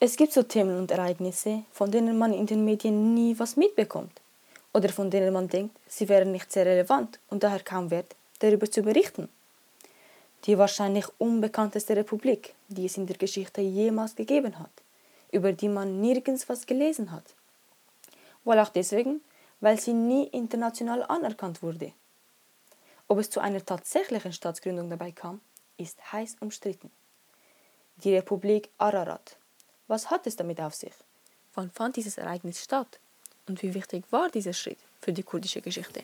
Es gibt so Themen und Ereignisse, von denen man in den Medien nie was mitbekommt oder von denen man denkt, sie wären nicht sehr relevant und daher kaum wert, darüber zu berichten. Die wahrscheinlich unbekannteste Republik, die es in der Geschichte jemals gegeben hat, über die man nirgends was gelesen hat. Wohl auch deswegen, weil sie nie international anerkannt wurde. Ob es zu einer tatsächlichen Staatsgründung dabei kam, ist heiß umstritten. Die Republik Ararat. Was hat es damit auf sich? Wann fand dieses Ereignis statt? Und wie wichtig war dieser Schritt für die kurdische Geschichte?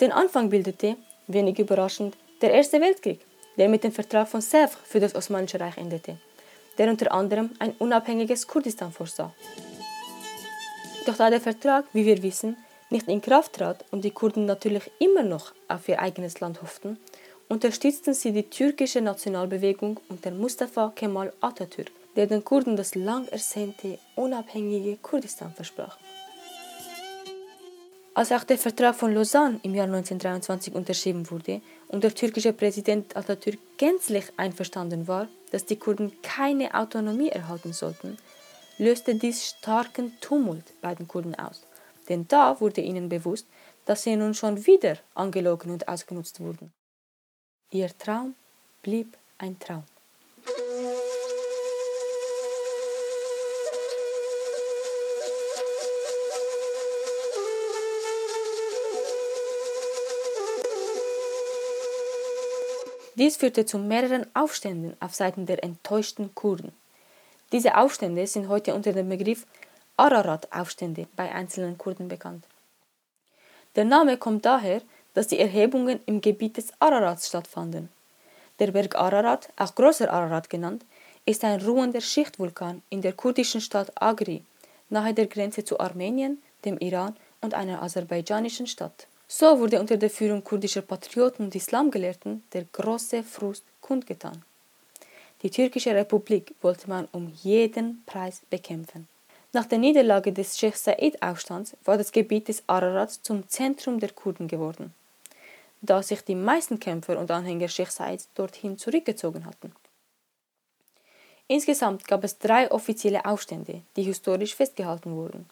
Den Anfang bildete, wenig überraschend, der Erste Weltkrieg, der mit dem Vertrag von Sèvres für das Osmanische Reich endete, der unter anderem ein unabhängiges Kurdistan vorsah. Doch da der Vertrag, wie wir wissen, nicht in Kraft trat und die Kurden natürlich immer noch auf ihr eigenes Land hofften, unterstützten sie die türkische Nationalbewegung unter Mustafa Kemal Atatürk, der den Kurden das lang ersehnte unabhängige Kurdistan versprach. Als auch der Vertrag von Lausanne im Jahr 1923 unterschrieben wurde und der türkische Präsident Atatürk gänzlich einverstanden war, dass die Kurden keine Autonomie erhalten sollten, löste dies starken Tumult bei den Kurden aus. Denn da wurde ihnen bewusst, dass sie nun schon wieder angelogen und ausgenutzt wurden. Ihr Traum blieb ein Traum. Dies führte zu mehreren Aufständen auf Seiten der enttäuschten Kurden. Diese Aufstände sind heute unter dem Begriff Ararat-Aufstände bei einzelnen Kurden bekannt. Der Name kommt daher, dass die Erhebungen im Gebiet des Ararats stattfanden. Der Berg Ararat, auch Großer Ararat genannt, ist ein ruhender Schichtvulkan in der kurdischen Stadt Agri, nahe der Grenze zu Armenien, dem Iran und einer aserbaidschanischen Stadt. So wurde unter der Führung kurdischer Patrioten und Islamgelehrten der große Frust kundgetan. Die türkische Republik wollte man um jeden Preis bekämpfen. Nach der Niederlage des Sheikh Said-Aufstands war das Gebiet des Ararats zum Zentrum der Kurden geworden, da sich die meisten Kämpfer und Anhänger Sheikh Saids dorthin zurückgezogen hatten. Insgesamt gab es drei offizielle Aufstände, die historisch festgehalten wurden.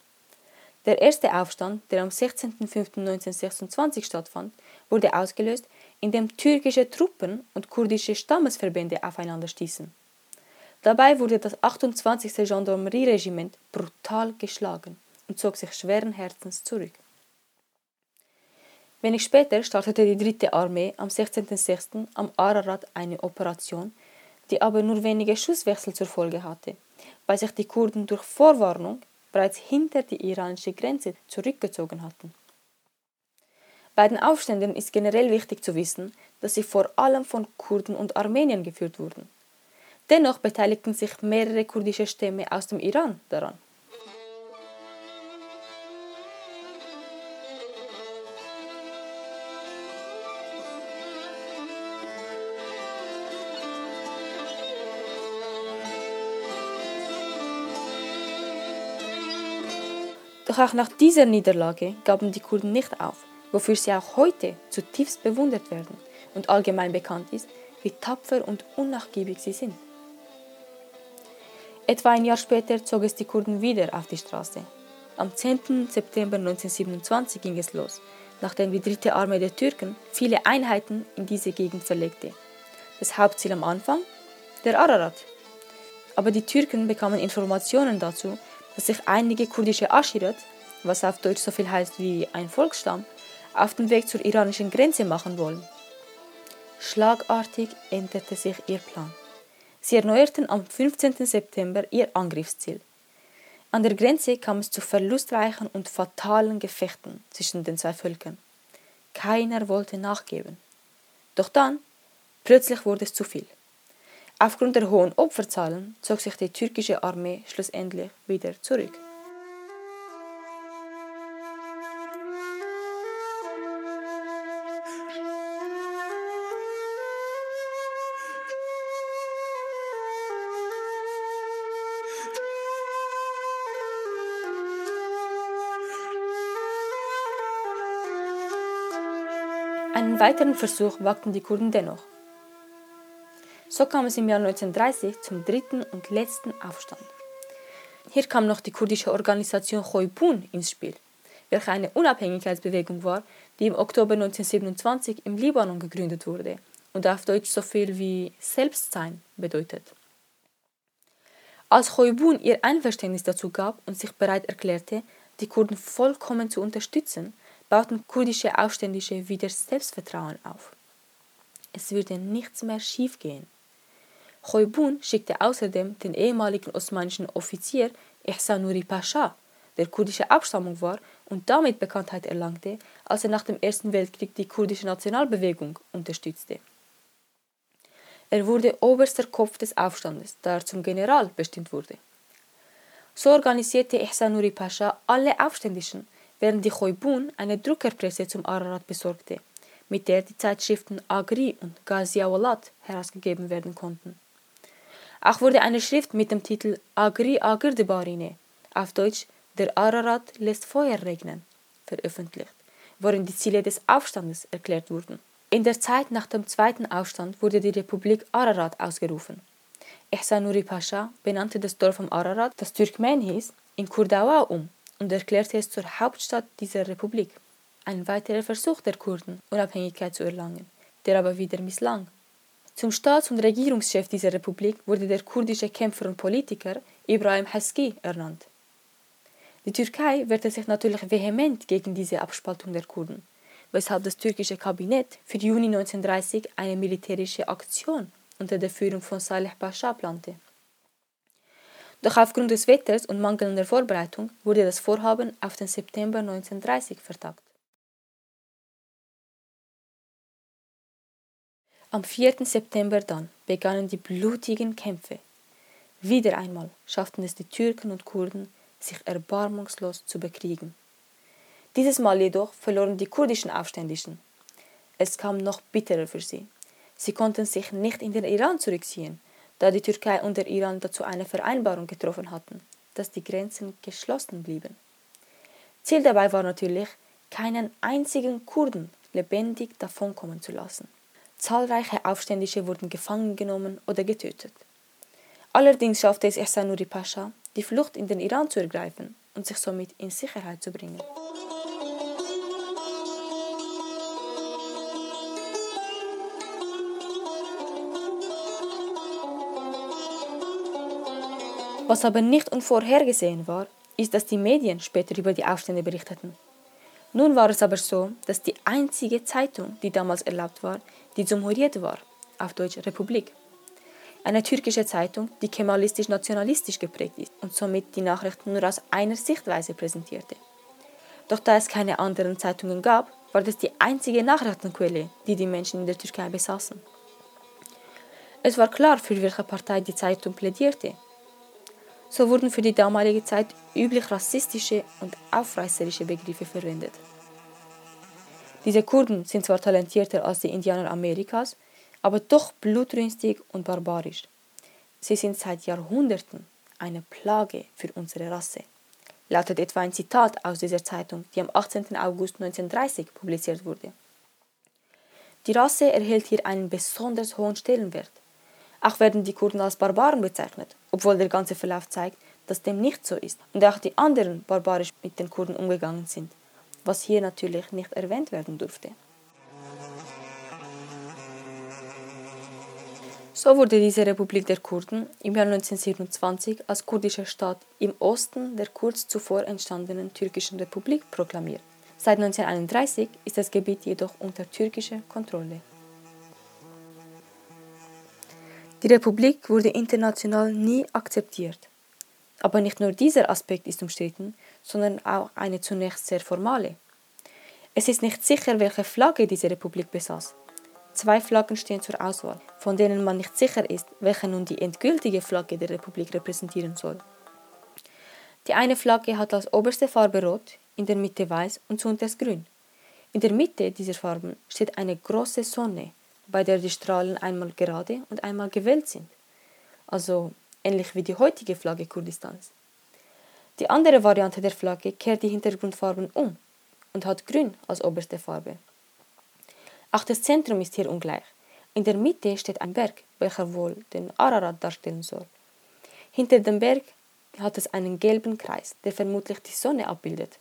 Der erste Aufstand, der am 16.05.1926 stattfand, wurde ausgelöst, indem türkische Truppen und kurdische Stammesverbände aufeinander stießen. Dabei wurde das 28. Gendarmerieregiment brutal geschlagen und zog sich schweren Herzens zurück. Wenig später startete die dritte Armee am 16.06. am Ararat eine Operation, die aber nur wenige Schusswechsel zur Folge hatte, weil sich die Kurden durch Vorwarnung bereits hinter die iranische Grenze zurückgezogen hatten. Bei den Aufständen ist generell wichtig zu wissen, dass sie vor allem von Kurden und Armeniern geführt wurden. Dennoch beteiligten sich mehrere kurdische Stämme aus dem Iran daran. Doch auch nach dieser Niederlage gaben die Kurden nicht auf, wofür sie auch heute zutiefst bewundert werden und allgemein bekannt ist, wie tapfer und unnachgiebig sie sind. Etwa ein Jahr später zog es die Kurden wieder auf die Straße. Am 10. September 1927 ging es los, nachdem die dritte Armee der Türken viele Einheiten in diese Gegend verlegte. Das Hauptziel am Anfang? Der Ararat. Aber die Türken bekamen Informationen dazu, dass sich einige kurdische Aschirat, was auf Deutsch so viel heißt wie ein Volksstamm, auf den Weg zur iranischen Grenze machen wollen. Schlagartig änderte sich ihr Plan. Sie erneuerten am 15. September ihr Angriffsziel. An der Grenze kam es zu verlustreichen und fatalen Gefechten zwischen den zwei Völkern. Keiner wollte nachgeben. Doch dann, plötzlich wurde es zu viel. Aufgrund der hohen Opferzahlen zog sich die türkische Armee schlussendlich wieder zurück. Einen weiteren Versuch wagten die Kurden dennoch. So kam es im Jahr 1930 zum dritten und letzten Aufstand. Hier kam noch die kurdische Organisation Khoibun ins Spiel, welche eine Unabhängigkeitsbewegung war, die im Oktober 1927 im Libanon gegründet wurde und auf Deutsch so viel wie Selbstsein bedeutet. Als Khoibun ihr Einverständnis dazu gab und sich bereit erklärte, die Kurden vollkommen zu unterstützen, bauten kurdische Aufständische wieder Selbstvertrauen auf. Es würde nichts mehr schiefgehen. Khoibun schickte außerdem den ehemaligen osmanischen Offizier Ihsan Nuri Pascha, der kurdische Abstammung war und damit Bekanntheit erlangte, als er nach dem Ersten Weltkrieg die kurdische Nationalbewegung unterstützte. Er wurde oberster Kopf des Aufstandes, da er zum General bestimmt wurde. So organisierte Ihsan Nuri Pascha alle Aufständischen, während die Khoibun eine Druckerpresse zum Ararat besorgte, mit der die Zeitschriften Agri und Ghaziawalat herausgegeben werden konnten. Auch wurde eine Schrift mit dem Titel Agri Agirdebarine, auf Deutsch Der Ararat lässt Feuer regnen, veröffentlicht, worin die Ziele des Aufstandes erklärt wurden. In der Zeit nach dem zweiten Aufstand wurde die Republik Ararat ausgerufen. Ihsan Nuri Pascha benannte das Dorf am Ararat, das Türkmen hieß, in Kurdawa um und erklärte es zur Hauptstadt dieser Republik. Ein weiterer Versuch der Kurden, Unabhängigkeit zu erlangen, der aber wieder misslang. Zum Staats- und Regierungschef dieser Republik wurde der kurdische Kämpfer und Politiker Ibrahim Haski ernannt. Die Türkei wehrte sich natürlich vehement gegen diese Abspaltung der Kurden, weshalb das türkische Kabinett für Juni 1930 eine militärische Aktion unter der Führung von Saleh Pascha plante. Doch aufgrund des Wetters und mangelnder Vorbereitung wurde das Vorhaben auf den September 1930 vertagt. Am 4. September dann begannen die blutigen Kämpfe. Wieder einmal schafften es die Türken und Kurden, sich erbarmungslos zu bekriegen. Dieses Mal jedoch verloren die kurdischen Aufständischen. Es kam noch bitterer für sie. Sie konnten sich nicht in den Iran zurückziehen, da die Türkei und der Iran dazu eine Vereinbarung getroffen hatten, dass die Grenzen geschlossen blieben. Ziel dabei war natürlich, keinen einzigen Kurden lebendig davonkommen zu lassen. Zahlreiche Aufständische wurden gefangen genommen oder getötet. Allerdings schaffte es Ihsan Nuri Pascha, die Flucht in den Iran zu ergreifen und sich somit in Sicherheit zu bringen. Was aber nicht unvorhergesehen war, ist, dass die Medien später über die Aufstände berichteten. Nun war es aber so, dass die einzige Zeitung, die damals erlaubt war, die Cumhuriyet war, auf Deutsch Republik. Eine türkische Zeitung, die kemalistisch-nationalistisch geprägt ist und somit die Nachrichten nur aus einer Sichtweise präsentierte. Doch da es keine anderen Zeitungen gab, war das die einzige Nachrichtenquelle, die die Menschen in der Türkei besaßen. Es war klar, für welche Partei die Zeitung plädierte. So wurden für die damalige Zeit üblich rassistische und aufreißerische Begriffe verwendet. Diese Kurden sind zwar talentierter als die Indianer Amerikas, aber doch blutrünstig und barbarisch. Sie sind seit Jahrhunderten eine Plage für unsere Rasse. Lautet etwa ein Zitat aus dieser Zeitung, die am 18. August 1930 publiziert wurde. Die Rasse erhält hier einen besonders hohen Stellenwert. Auch werden die Kurden als Barbaren bezeichnet, obwohl der ganze Verlauf zeigt, dass dem nicht so ist und auch die anderen barbarisch mit den Kurden umgegangen sind was hier natürlich nicht erwähnt werden durfte. So wurde diese Republik der Kurden im Jahr 1927 als kurdischer Staat im Osten der kurz zuvor entstandenen türkischen Republik proklamiert. Seit 1931 ist das Gebiet jedoch unter türkischer Kontrolle. Die Republik wurde international nie akzeptiert. Aber nicht nur dieser Aspekt ist umstritten, sondern auch eine zunächst sehr formale. Es ist nicht sicher, welche Flagge diese Republik besaß. Zwei Flaggen stehen zur Auswahl, von denen man nicht sicher ist, welche nun die endgültige Flagge der Republik repräsentieren soll. Die eine Flagge hat als oberste Farbe rot, in der Mitte weiß und zuunterst grün. In der Mitte dieser Farben steht eine große Sonne, bei der die Strahlen einmal gerade und einmal gewellt sind. Also ähnlich wie die heutige Flagge Kurdistans. Die andere Variante der Flagge kehrt die Hintergrundfarben um und hat Grün als oberste Farbe. Auch das Zentrum ist hier ungleich. In der Mitte steht ein Berg, welcher wohl den Ararat darstellen soll. Hinter dem Berg hat es einen gelben Kreis, der vermutlich die Sonne abbildet.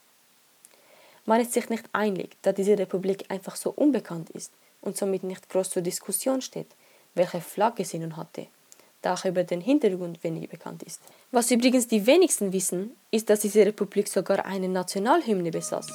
Man ist sich nicht einig, da diese Republik einfach so unbekannt ist und somit nicht groß zur Diskussion steht, welche Flagge sie nun hatte, da auch über den Hintergrund wenig bekannt ist. Was übrigens die wenigsten wissen, ist, dass diese Republik sogar eine Nationalhymne besaß.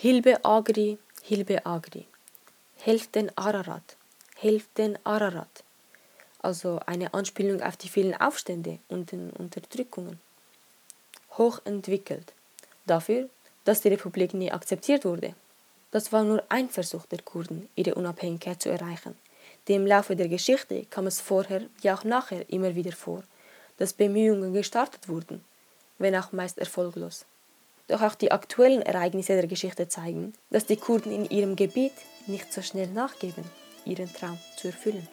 Hilbe Agri, Hilbe Agri. Helft den Ararat, helft den Ararat. Also eine Anspielung auf die vielen Aufstände und den Unterdrückungen. Hochentwickelt. Dafür, dass die Republik nie akzeptiert wurde. Das war nur ein Versuch der Kurden, ihre Unabhängigkeit zu erreichen. Dem Laufe der Geschichte kam es vorher wie auch nachher immer wieder vor, dass Bemühungen gestartet wurden, wenn auch meist erfolglos. Doch auch die aktuellen Ereignisse der Geschichte zeigen, dass die Kurden in ihrem Gebiet nicht so schnell nachgeben, ihren Traum zu erfüllen.